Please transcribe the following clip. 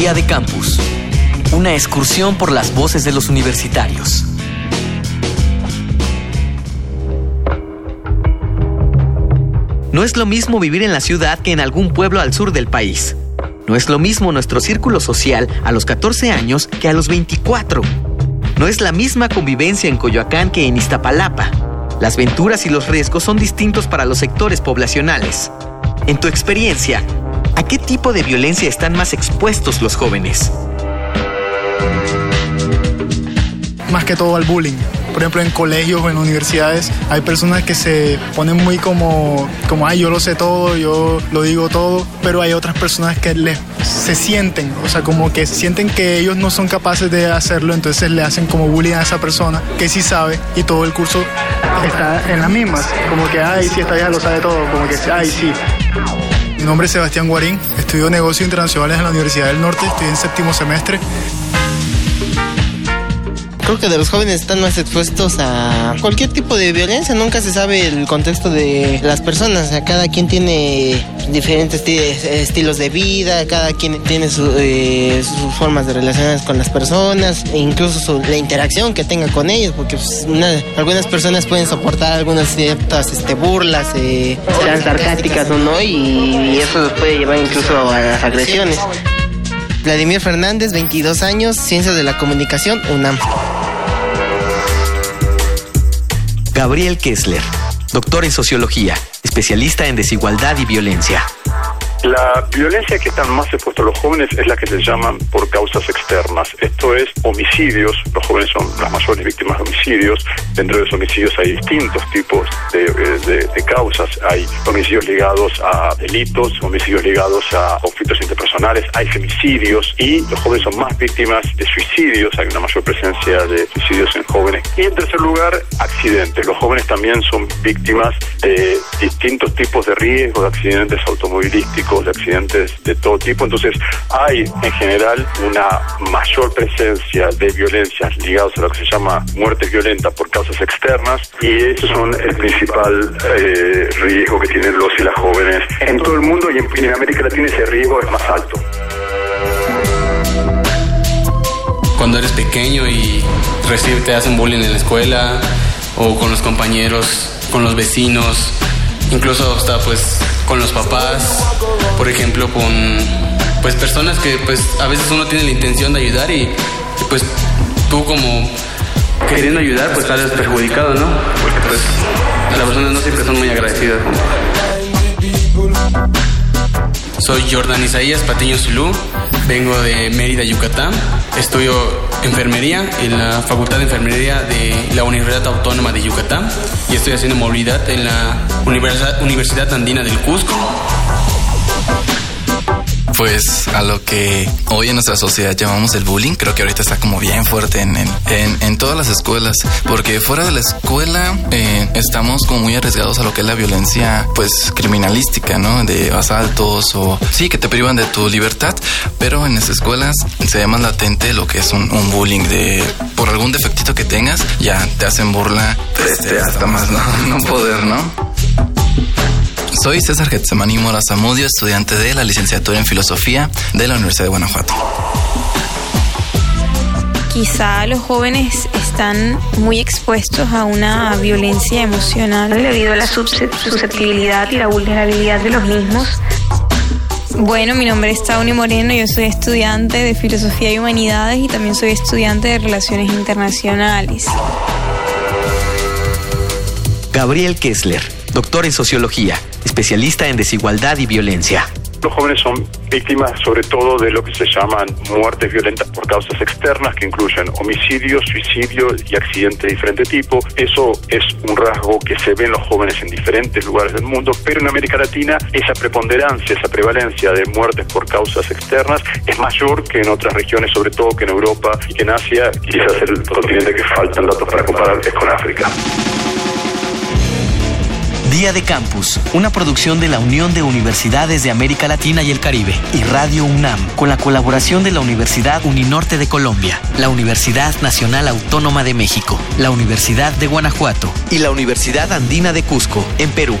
Día de Campus. Una excursión por las voces de los universitarios. No es lo mismo vivir en la ciudad que en algún pueblo al sur del país. No es lo mismo nuestro círculo social a los 14 años que a los 24. No es la misma convivencia en Coyoacán que en Iztapalapa. Las venturas y los riesgos son distintos para los sectores poblacionales. En tu experiencia, ¿a qué tipo de violencia están más expuestos los jóvenes? Más que todo al bullying por ejemplo, en colegios o en universidades hay personas que se ponen muy como, como, ay, yo lo sé todo, yo lo digo todo, pero hay otras personas que les, se sienten, o sea, como que sienten que ellos no son capaces de hacerlo, entonces le hacen como bullying a esa persona que sí sabe y todo el curso está en las mismas, como que, ay, sí, esta vieja lo sabe todo, como que, ay, sí. Mi nombre es Sebastián Guarín, estudio negocios internacionales en la Universidad del Norte, estoy en séptimo semestre creo que de los jóvenes están más expuestos a cualquier tipo de violencia. Nunca se sabe el contexto de las personas. cada quien tiene diferentes estilos de vida, cada quien tiene eh, sus formas de relacionarse con las personas, e incluso la interacción que tenga con ellos, porque pues, algunas personas pueden soportar algunas ciertas este, burlas, eh, sean sarcásticas o no, y, y eso puede llevar incluso a las agresiones. Vladimir Fernández, 22 años, Ciencias de la Comunicación, UNAM. Gabriel Kessler, doctor en sociología, especialista en desigualdad y violencia. La violencia que están más expuestos los jóvenes es la que se llaman por causas externas. Esto es homicidios. Los jóvenes son las mayores víctimas de homicidios. Dentro de los homicidios hay distintos tipos de, de, causas. Hay homicidios ligados a delitos, homicidios ligados a conflictos interpersonales, hay femicidios y los jóvenes son más víctimas de suicidios. Hay una mayor presencia de suicidios en jóvenes. Y en tercer lugar, accidentes. Los jóvenes también son víctimas de distintos tipos de riesgos, de accidentes automovilísticos de accidentes de todo tipo. Entonces hay en general una mayor presencia de violencias ligadas a lo que se llama muerte violenta por causas externas y esos son el principal eh, riesgo que tienen los y las jóvenes en todo el mundo y en, América Latina ese riesgo es más alto. Cuando eres pequeño y recibes, te hacen bullying en la escuela o con los compañeros, con los vecinos, incluso hasta pues con los papás, por ejemplo, con pues personas que pues a veces uno tiene la intención de ayudar y, pues tú como queriendo ayudar pues sales perjudicado, ¿no? Porque pues las personas no siempre son muy agradecidas. Soy Jordan Isaías Patiño Zulú, vengo de Mérida, Yucatán. Estudio enfermería en la Facultad de Enfermería de la Universidad Autónoma de Yucatán y estoy haciendo movilidad en la Universidad, Andina del Cusco pues a lo que hoy en nuestra sociedad llamamos el bullying, creo que ahorita está como bien fuerte en, en, todas las escuelas, porque fuera de la escuela eh, estamos como muy arriesgados a lo que es la violencia pues criminalística, ¿no? De asaltos o sí, que te privan de tu libertad, pero en las escuelas se ve más latente lo que es un, bullying de por algún defectito que tengas, ya te hacen burla, este, hasta más no, no poder, ¿no? Soy César Getsemani Mora Zamudio, estudiante de la licenciatura en Filosofía de la Universidad de Guanajuato. Quizá los jóvenes están muy expuestos a una violencia emocional debido a la susceptibilidad y la vulnerabilidad de los mismos. Bueno, mi nombre es Tauni Moreno, yo soy estudiante de Filosofía y Humanidades y también soy estudiante de Relaciones Internacionales. Gabriel Kessler, doctor en Sociología especialista en desigualdad y violencia. Los jóvenes son víctimas sobre todo de lo que se llaman muertes violentas por causas externas que incluyen homicidios, suicidios y accidentes de diferente tipo. Eso es un rasgo que se ve en los jóvenes en diferentes lugares del mundo, pero en América Latina esa preponderancia, esa prevalencia de muertes por causas externas es mayor que en otras regiones, sobre todo que en Europa y que en Asia. Quizás el continente que faltan datos para comparar es con África. Día de Campus, una producción de la Unión de Universidades de América Latina y el Caribe y Radio UNAM, con la colaboración de la Universidad Uninorte de Colombia, la Universidad Nacional Autónoma de México, la Universidad de Guanajuato y la Universidad Andina de Cusco, en Perú.